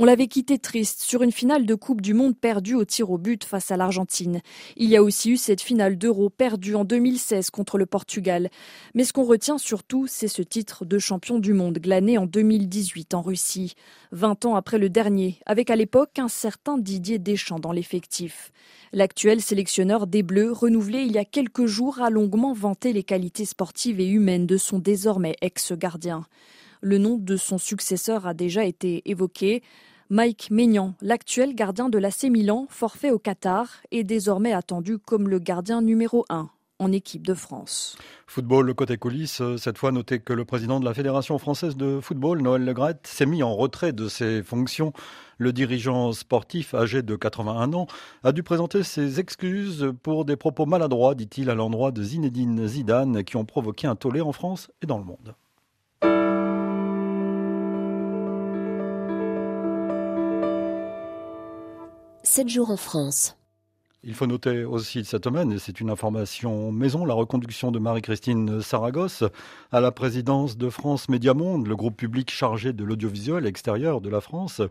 On l'avait quitté triste sur une finale de Coupe du Monde perdue au tir au but face à l'Argentine. Il y a aussi eu cette finale d'Euro perdue en 2016 contre le Portugal. Mais ce qu'on retient surtout, c'est ce titre de champion du monde glané en 2018 en Russie. 20 ans après le dernier, avec à l'époque un certain Didier Deschamps dans l'effectif. L'actuel sélectionneur des Bleus, renouvelé il y a quelques jours, a longuement vanté les qualités sportives et humaines de son désormais ex-gardien. Le nom de son successeur a déjà été évoqué. Mike Maignan, l'actuel gardien de l'AC Milan, forfait au Qatar, est désormais attendu comme le gardien numéro 1 en équipe de France. Football, le côté coulisses, cette fois notez que le président de la Fédération française de football, Noël Legrette, s'est mis en retrait de ses fonctions. Le dirigeant sportif, âgé de 81 ans, a dû présenter ses excuses pour des propos maladroits, dit-il, à l'endroit de Zinedine Zidane, qui ont provoqué un tollé en France et dans le monde. 7 jours en France. Il faut noter aussi cette semaine, et c'est une information maison, la reconduction de Marie-Christine Saragosse à la présidence de France Média Monde, le groupe public chargé de l'audiovisuel extérieur de la France,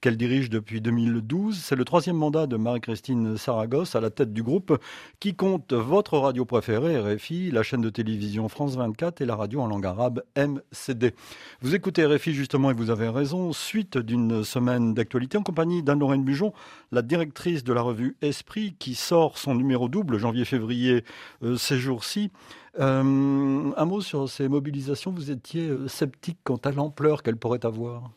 qu'elle dirige depuis 2012. C'est le troisième mandat de Marie-Christine Saragosse à la tête du groupe qui compte votre radio préférée, RFI, la chaîne de télévision France 24 et la radio en langue arabe MCD. Vous écoutez RFI justement et vous avez raison, suite d'une semaine d'actualité en compagnie d'Anne-Lorraine Bujon, la directrice de la revue Esprit qui sort son numéro double janvier-février euh, ces jours-ci. Euh, un mot sur ces mobilisations. Vous étiez euh, sceptique quant à l'ampleur qu'elles pourraient avoir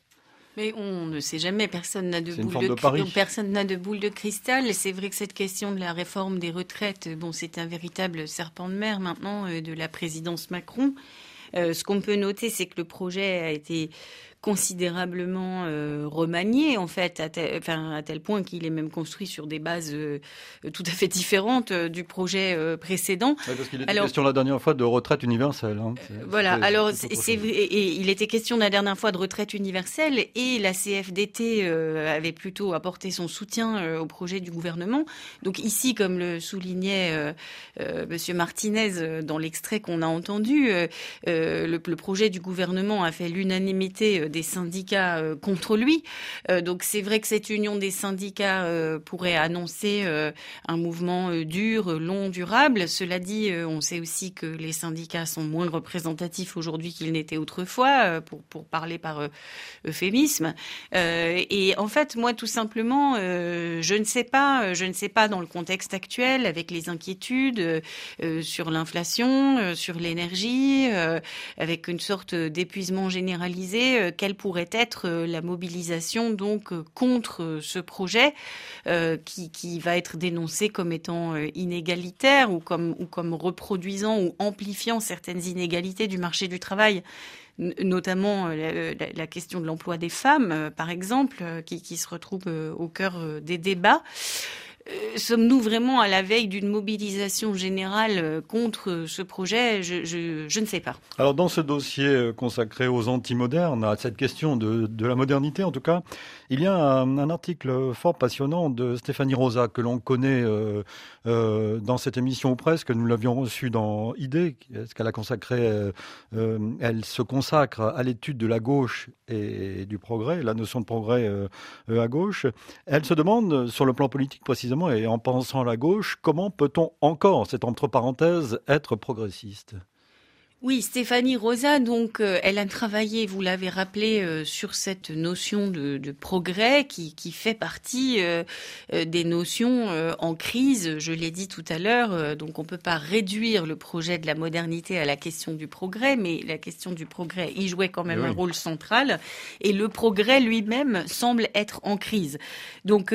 mais on ne sait jamais, personne n'a de, boule de, personne n'a de boule de cristal. C'est vrai que cette question de la réforme des retraites, bon, c'est un véritable serpent de mer maintenant de la présidence Macron. ce qu'on peut noter, c'est que le projet a été considérablement euh, remanié en fait, à tel, enfin, à tel point qu'il est même construit sur des bases euh, tout à fait différentes euh, du projet précédent. parce qu'il était question la dernière fois de retraite universelle. Hein. voilà, alors c'est, et il était question la dernière fois de retraite universelle et la CFDT avait plutôt apporté son soutien au projet du gouvernement. Donc ici, comme le soulignait Monsieur Martinez dans l'extrait qu'on a entendu, le, le, projet du gouvernement a fait l'unanimité des syndicats euh, contre lui. Euh, donc c'est vrai que cette union des syndicats euh, pourrait annoncer un mouvement dur, long, durable. Cela dit, on sait aussi que les syndicats sont moins représentatifs aujourd'hui qu'ils n'étaient autrefois, pour, pour parler par euphémisme. et en fait, moi, tout simplement, je ne sais pas, je ne sais pas dans le contexte actuel, avec les inquiétudes sur l'inflation, sur l'énergie, avec une sorte d'épuisement généralisé, quelle pourrait être euh, la mobilisation donc euh, contre euh, ce projet qui, va être dénoncé comme étant inégalitaire ou comme, reproduisant ou amplifiant certaines inégalités du marché du travail notamment la, question de l'emploi des femmes, par exemple, qui se retrouve au cœur des débats. Euh, sommes-nous vraiment à la veille d'une mobilisation générale euh, contre ce projet? Je, ne sais pas. Alors dans ce dossier euh, consacré aux antimodernes, à cette question de, la modernité en tout cas, il y a un, article fort passionnant de Stéphanie Rosa que l'on connaît dans cette émission ou presque. Nous l'avions reçu dans Idée, ce qu'elle a consacré. elle se consacre à l'étude de la gauche et, du progrès, la notion de progrès à gauche. Elle se demande, sur le plan politique précisément, et en pensant à la gauche, comment peut-on encore, c'est entre parenthèses, être progressiste? Oui, Stéphanie Rosa, donc, euh, elle a travaillé, vous l'avez rappelé, euh, sur cette notion de, de progrès qui, qui, fait partie euh, des notions en crise. Je l'ai dit tout à l'heure, donc on peut pas réduire le projet de la modernité à la question du progrès, mais la question du progrès y jouait quand même un rôle central, et le progrès lui-même semble être en crise. Donc,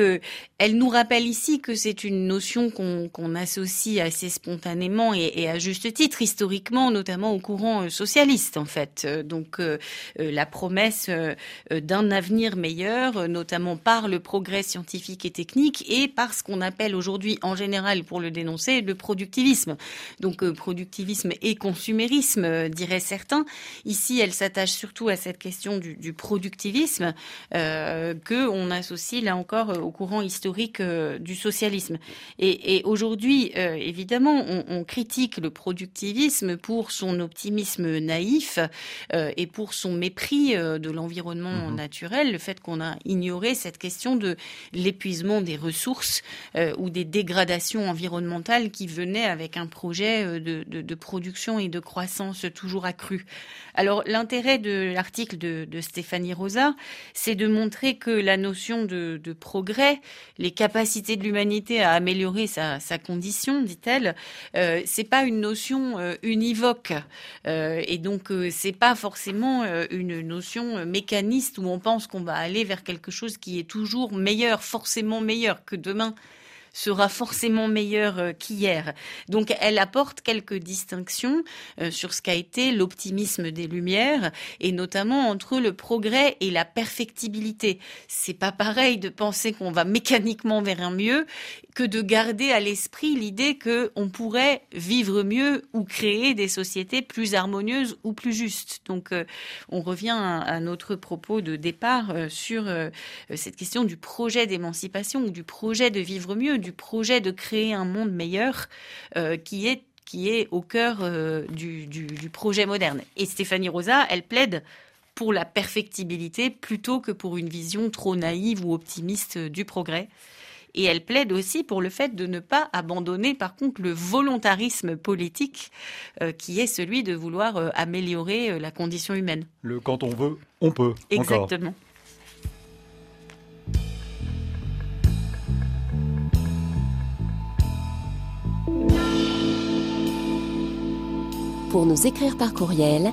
elle nous rappelle ici que c'est une notion qu'on associe assez spontanément et, et à juste titre, historiquement, notamment courant euh, socialiste en fait. Euh, donc euh, la promesse d'un avenir meilleur, notamment par le progrès scientifique et technique et par ce qu'on appelle aujourd'hui en général pour le dénoncer le productivisme. Donc productivisme et consumérisme diraient certains. Ici, elle s'attache surtout à cette question du, productivisme que on associe là encore au courant historique du socialisme. Et, aujourd'hui, évidemment, on, on, critique le productivisme pour son optimisme naïf euh, et pour son mépris euh, de l'environnement mhm. naturel, le fait qu'on a ignoré cette question de l'épuisement des ressources euh, ou des dégradations environnementales qui venaient avec un projet de, de, production et de croissance toujours accrue. Alors l'intérêt de l'article de, de, Stéphanie Rosa, c'est de montrer que la notion de, progrès, les capacités de l'humanité à améliorer sa, sa condition, dit-elle, euh, c'est pas une notion univoque. Et donc c'est pas forcément une notion mécaniste où on pense qu'on va aller vers quelque chose qui est toujours meilleur, forcément meilleur que demain sera forcément meilleure euh, qu'hier. Donc elle apporte quelques distinctions euh, sur ce qu'a été l'optimisme des Lumières et notamment entre le progrès et la perfectibilité. C'est pas pareil de penser qu'on va mécaniquement vers un mieux que de garder à l'esprit l'idée que on pourrait vivre mieux ou créer des sociétés plus harmonieuses ou plus justes. Donc euh, on revient à, notre propos de départ sur cette question du projet d'émancipation ou du projet de vivre mieux, du projet de créer un monde meilleur euh, qui est qui est au cœur euh, du, du, projet moderne. Et Stéphanie Rosa, elle plaide pour la perfectibilité plutôt que pour une vision trop naïve ou optimiste du progrès. Et elle plaide aussi pour le fait de ne pas abandonner, par contre, le volontarisme politique euh, qui est celui de vouloir améliorer la condition humaine. Le quand on veut, on peut. Exactement. Pour nous écrire par courriel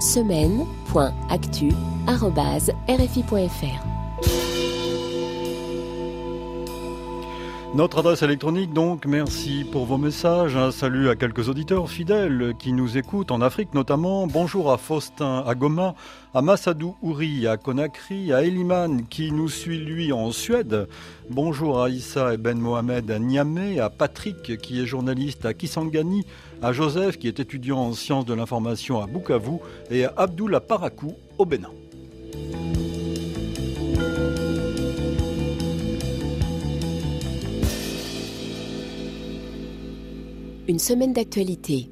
semaine.actu.rfi.fr. Notre adresse électronique donc, merci pour vos messages. Un salut à quelques auditeurs fidèles qui nous écoutent en Afrique notamment. Bonjour à Faustin à Goma, à Massadou Ouri à Conakry, à Eliman qui nous suit lui en Suède. Bonjour à Issa et Ben Mohamed à Niamey, à Patrick qui est journaliste à Kisangani, à Joseph qui est étudiant en sciences de l'information à Bukavu et à Abdullah Parakou au Bénin. Une semaine d'actualité.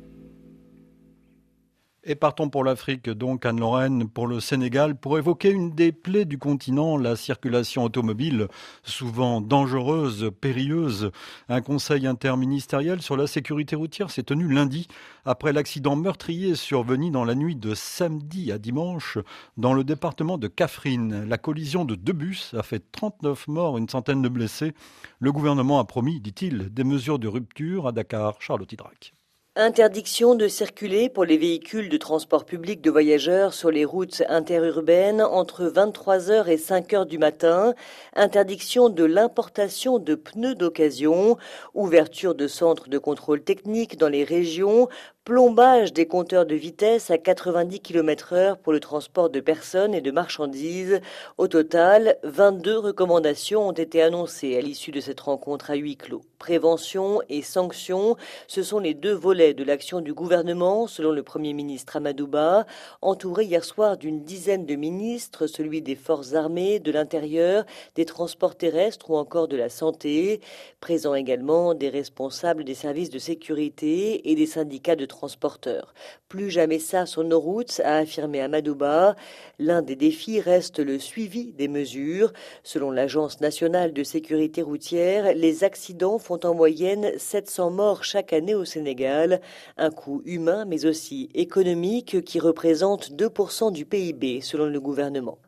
Et partons pour l'Afrique, donc Anne-Lorraine, pour le Sénégal, pour évoquer une des plaies du continent, la circulation automobile, souvent dangereuse, périlleuse. Un conseil interministériel sur la sécurité routière s'est tenu lundi, après l'accident meurtrier survenu dans la nuit de samedi à dimanche dans le département de Kafrine. La collision de deux bus a fait 39 morts, une centaine de blessés. Le gouvernement a promis, dit-il, des mesures de rupture à Dakar. Charlotte Hydrac. Interdiction de circuler pour les véhicules de transport public de voyageurs sur les routes interurbaines entre 23h et 5h du matin. Interdiction de l'importation de pneus d'occasion. Ouverture de centres de contrôle technique dans les régions plombage des compteurs de vitesse à 90 km heure pour le transport de personnes et de marchandises. Au total, 22 recommandations ont été annoncées à l'issue de cette rencontre à huis clos. Prévention et sanctions, ce sont les deux volets de l'action du gouvernement, selon le Premier ministre Amadouba, entouré hier soir d'une dizaine de ministres, celui des forces armées, de l'intérieur, des transports terrestres ou encore de la santé. Présents également des responsables des services de sécurité et des syndicats de transporteurs. Plus jamais ça sur nos routes, a affirmé Amadouba. L'un des défis reste le suivi des mesures. Selon l'Agence nationale de sécurité routière, les accidents font en moyenne 700 morts chaque année au Sénégal. Un coût humain mais aussi économique qui représente 2% du PIB selon le gouvernement.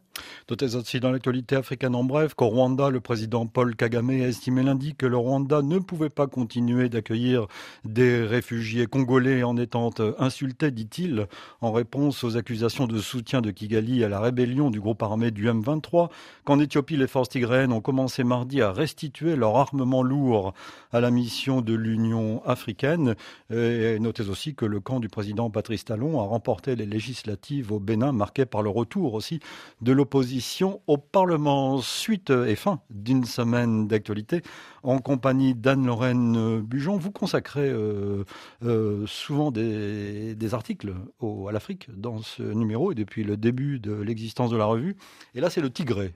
Notez aussi dans l'actualité africaine en bref qu'au Rwanda, le président Paul Kagame a estimé lundi que le Rwanda ne pouvait pas continuer d'accueillir des réfugiés congolais en étant insultés, dit-il, en réponse aux accusations de soutien de Kigali à la rébellion du groupe armé du M23, qu'en Éthiopie, les forces tigréennes ont commencé mardi à restituer leur armement lourd à la mission de l'Union africaine. Notez aussi que le camp du président Patrice Talon a remporté les législatives au Bénin, marquées par le retour aussi de l'opposition au Parlement. Suite et fin d'une semaine d'actualité en compagnie d'Anne-Lorraine Bujon. Vous consacrez euh, euh, souvent des, articles à l'Afrique dans ce numéro et depuis le début de l'existence de la revue. Et là, c'est le Tigré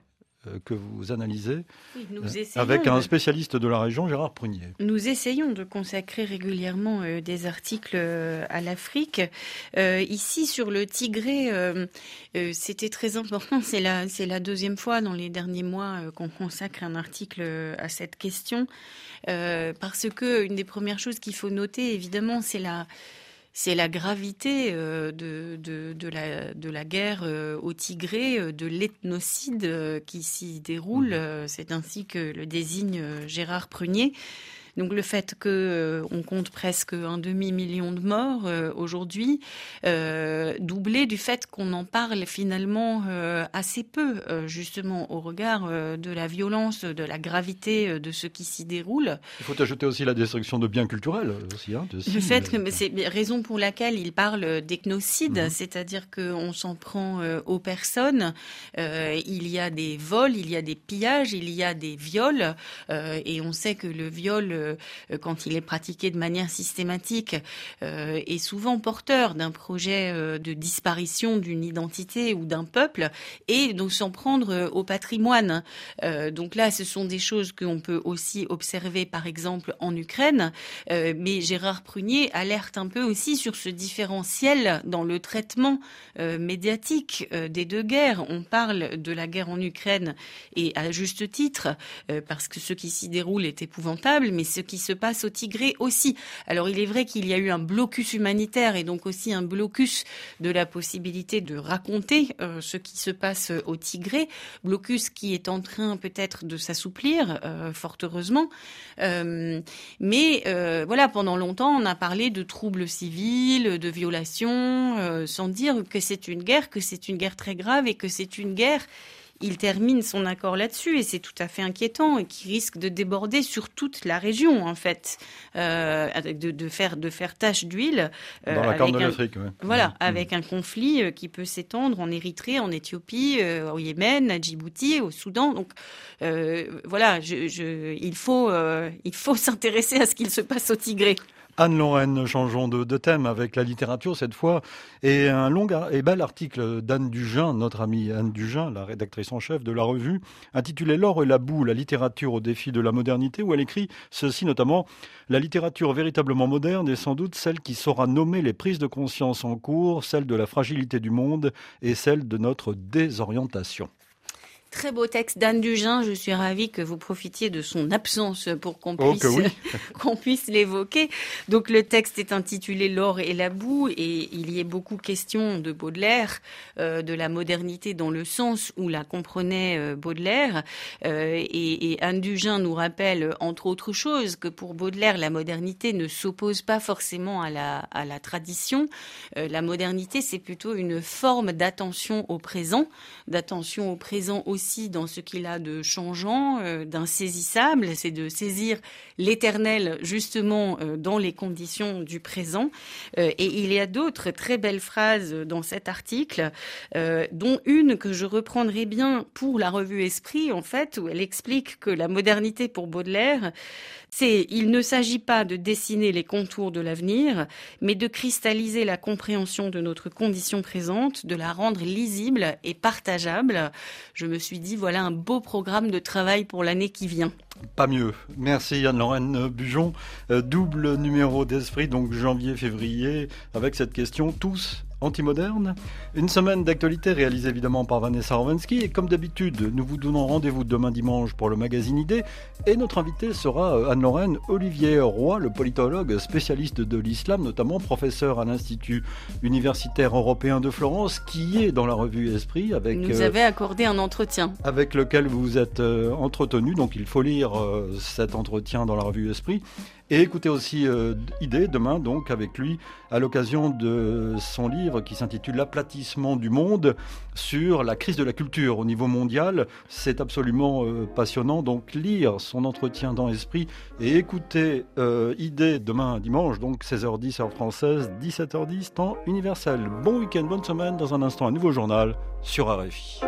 que vous analysez euh, avec un spécialiste de la région, Gérard Prunier. Nous essayons de consacrer régulièrement euh, des articles à l'Afrique. ici, sur le Tigré, c'était très important. C'est la, c'est la deuxième fois dans les derniers mois qu'on consacre un article à cette question. parce que une des premières choses qu'il faut noter, évidemment, c'est la c'est la gravité euh, de, de, la, de, la, guerre euh, au Tigré, euh, de l'ethnocide qui s'y déroule. Mmh. C'est ainsi que le désigne Gérard Prunier. Donc le fait que on compte presque un demi-million de morts aujourd'hui, doublé du fait qu'on en parle finalement assez peu, justement au regard de la violence, de la gravité de ce qui s'y déroule. Il faut ajouter aussi la destruction de biens culturels aussi. Hein, le fait que c'est raison pour laquelle il parle d'ethnocide, mhm. c'est-à-dire qu'on s'en prend aux personnes. il y a des vols, il y a des pillages, il y a des viols, euh, et on sait que le viol, euh, quand il est pratiqué de manière systématique, euh, est souvent porteur d'un projet de disparition d'une identité ou d'un peuple, et donc s'en prendre au patrimoine. donc là, ce sont des choses qu'on peut aussi observer, par exemple, en Ukraine, mais Gérard Prunier alerte un peu aussi sur ce différentiel dans le traitement médiatique des deux guerres. On parle de la guerre en Ukraine et à juste titre, euh, parce que ce qui s'y déroule est épouvantable, mais ce qui se passe au Tigré aussi. Alors il est vrai qu'il y a eu un blocus humanitaire et donc aussi un blocus de la possibilité de raconter euh, ce qui se passe au Tigré, blocus qui est en train peut-être de s'assouplir, euh, fort heureusement. mais voilà, pendant longtemps, on a parlé de troubles civils, de violations, sans dire que c'est une guerre, que c'est une guerre très grave et que c'est une guerre il termine son accord là-dessus et c'est tout à fait inquiétant et qui risque de déborder sur toute la région en fait, euh, de, de, faire de faire tache d'huile. Euh, Dans la Corne de l'Afrique, Voilà, mmh. avec un conflit euh, qui peut s'étendre en Érythrée, en Éthiopie, euh, au Yémen, à Djibouti, au Soudan. Donc voilà, je, je, il faut il faut s'intéresser à ce qu'il se passe au Tigré. Anne-Lorraine, changeons de, thème avec la littérature cette fois, et un long et bel article d'Anne Dugin, notre amie Anne Dugin, la rédactrice en chef de la revue, intitulé L'or et la boue, la littérature au défi de la modernité, où elle écrit ceci notamment La littérature véritablement moderne est sans doute celle qui saura nommer les prises de conscience en cours, celle de la fragilité du monde et celle de notre désorientation. Très beau texte d'Anne Dugin. Je suis ravie que vous profitiez de son absence pour qu'on oh, puisse, qu'on puisse l'évoquer. Donc, le texte est intitulé L'or et la boue et il y est beaucoup question de Baudelaire, euh, de la modernité dans le sens où la comprenait euh, Baudelaire. Euh, et, et, Anne Dugin nous rappelle, entre autres choses, que pour Baudelaire, la modernité ne s'oppose pas forcément à la, à la tradition. La modernité, c'est plutôt une forme d'attention au présent, d'attention au présent aussi dans ce qu'il a de changeant, euh, d'insaisissable, c'est de saisir l'éternel justement euh, dans les conditions du présent. Euh, et il y a d'autres très belles phrases dans cet article, dont une que je reprendrai bien pour la revue Esprit, en fait, où elle explique que la modernité pour Baudelaire, c'est il ne s'agit pas de dessiner les contours de l'avenir, mais de cristalliser la compréhension de notre condition présente, de la rendre lisible et partageable. Je me suis dit, voilà un beau programme de travail pour l'année qui vient. Pas mieux. Merci Anne-Lorraine Bujon. Euh, double numéro d'esprit, donc janvier-février, avec cette question, tous Antimoderne, une semaine d'actualité réalisée évidemment par Vanessa Rowensky et comme d'habitude, nous vous donnons rendez-vous demain dimanche pour le magazine Idée et notre invité sera euh, Anne-Lorraine Olivier Roy, le politologue spécialiste de l'islam, notamment professeur à l'Institut universitaire européen de Florence qui est dans la revue Esprit avec nous euh, avez accordé un entretien. avec lequel vous vous êtes euh, entretenu. Donc il faut lire cet entretien dans la revue Esprit et écoutez aussi euh, Idée demain, donc, avec lui, à l'occasion de son livre qui s'intitule L'aplatissement du monde sur la crise de la culture au niveau mondial. C'est absolument euh, passionnant. Donc, lire son entretien dans Esprit et écouter euh, Idée demain, dimanche, donc 16h10 heure française, 17h10 temps universel. Bon week-end, bonne semaine. Dans un instant, un nouveau journal sur RFI.